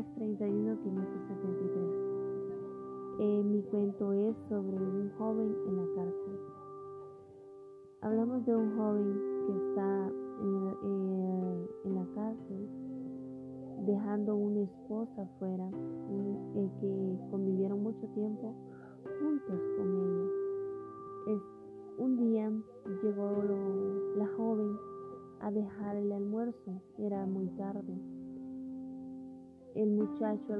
1031 573. Eh, mi cuento es sobre un joven en la cárcel. Hablamos de un joven que está en, eh, la cárcel dejando una esposa afuera, eh, que convivieron mucho tiempo juntos con ella. Es, un día llegó la joven a dejar el almuerzo, era muy tarde. El muchacho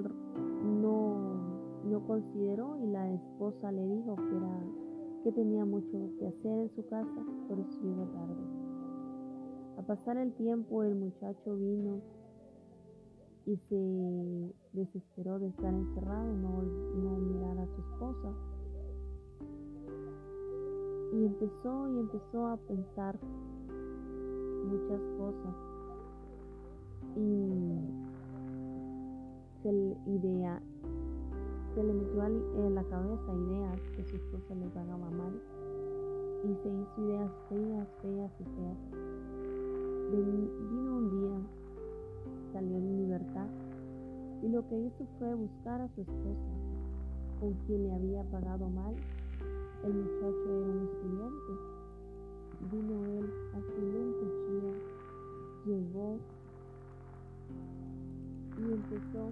no, no consideró y la esposa le dijo que, era, que tenía mucho que hacer en su casa, por eso llegó tarde. A pasar el tiempo el muchacho vino y se desesperó de estar encerrado, no, no mirar a su esposa. Y empezó y empezó a pensar muchas cosas. Y se le, idea, se le metió en la cabeza ideas que su esposa le pagaba mal. Y se hizo ideas feas, feas y feas. Vino un día salió en libertad y lo que hizo fue buscar a su esposa, con quien le había pagado mal. El muchacho era un estudiante. Vino él, afiló un cuchillo, llegó y empezó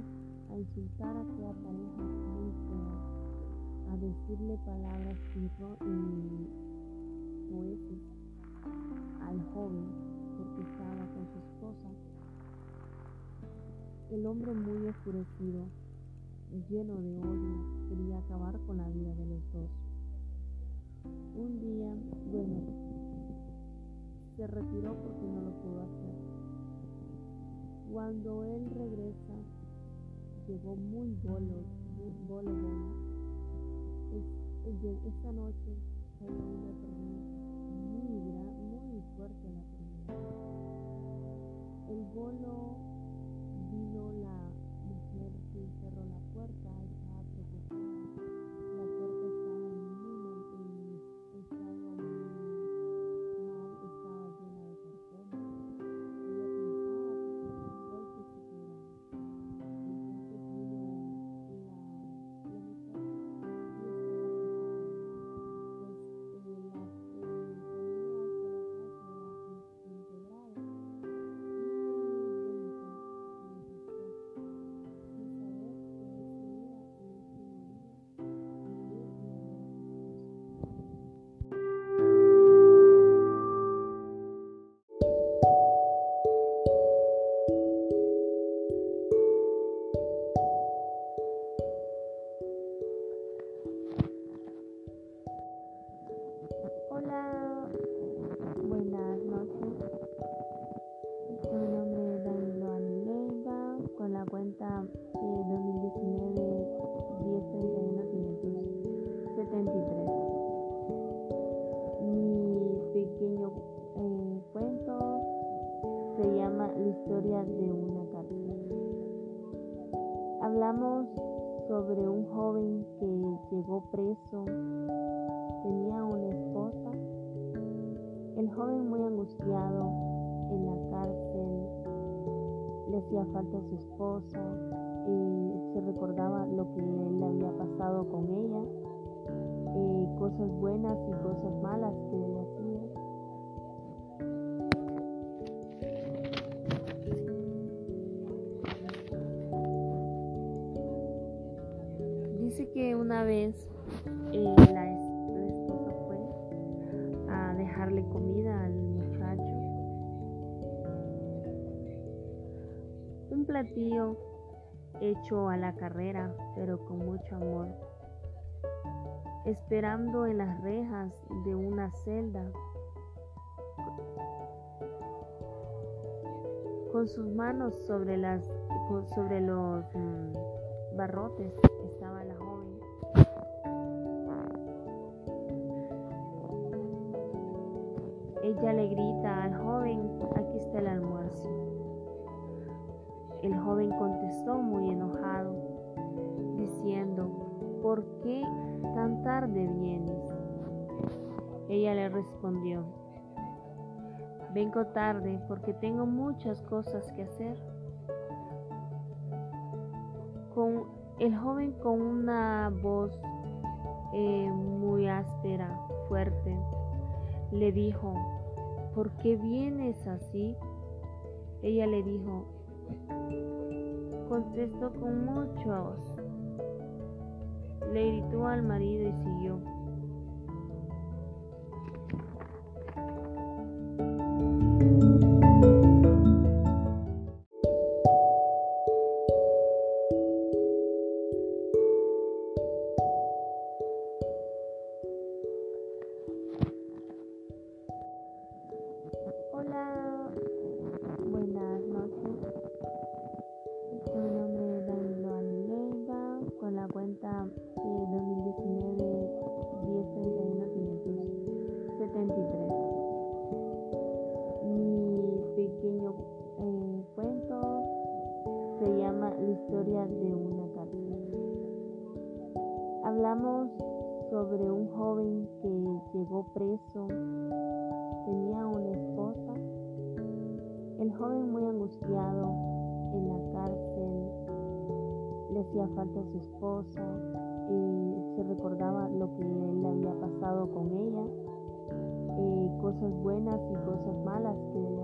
a insultar a aquella pareja a decirle palabras jueces al joven porque estaba con su esposa el hombre muy enfurecido, lleno de odio, quería acabar con la vida de los dos. Un día, bueno, se retiró porque no lo pudo hacer. Cuando él regresa, llegó muy bolo, muy bolo, bolo. Es, esta noche cayó una tormenta muy grande, muy fuerte la tormenta. El bolo joven que llegó preso, tenía una esposa. El joven muy angustiado en la cárcel, le hacía falta a su esposa, eh, se recordaba lo que le había pasado con ella, eh, cosas buenas y cosas malas que vez eh, la, es- la esposa fue a dejarle comida al muchacho. Un platillo hecho a la carrera, pero con mucho amor. Esperando en las rejas de una celda. Con sus manos sobre, las, sobre los mm, barrotes Ella le grita al joven, aquí está el almuerzo. El joven contestó muy enojado, diciendo, ¿por qué tan tarde vienes? Ella le respondió, vengo tarde porque tengo muchas cosas que hacer. con el joven con una voz eh, muy áspera, fuerte, le dijo, ¿por qué vienes así? Ella le dijo, contestó con muchos. Le gritó al marido y siguió. Historia de una cárcel. Hablamos sobre un joven que llegó preso tenía una esposa. El joven muy angustiado en la cárcel le hacía falta a su esposa y se recordaba lo que le había pasado con ella, eh, cosas buenas y cosas malas que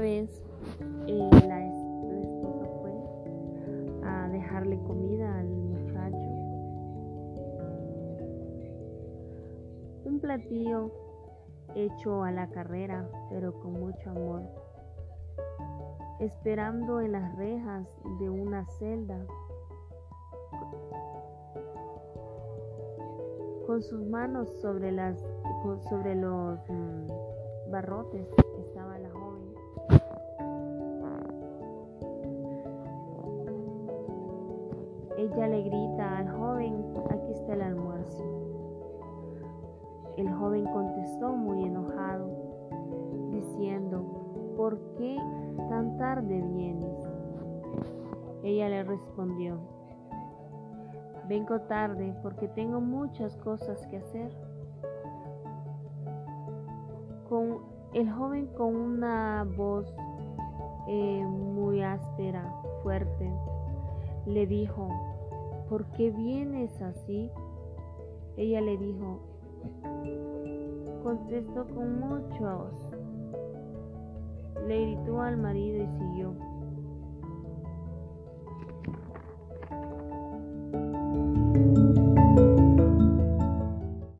vez eh, la darle comida al muchacho. Un platillo hecho a la carrera, pero con mucho amor. Esperando en las rejas de una celda, con sus manos sobre las sobre los mm, barrotes Ella le grita al joven, aquí está el almuerzo. El joven contestó muy enojado, diciendo, ¿por qué tan tarde vienes? Ella le respondió, vengo tarde porque tengo muchas cosas que hacer. Con el joven con una voz eh, muy áspera, fuerte, le dijo, ¿por qué vienes así? Ella le dijo, contestó con muchos. Le gritó al marido y siguió.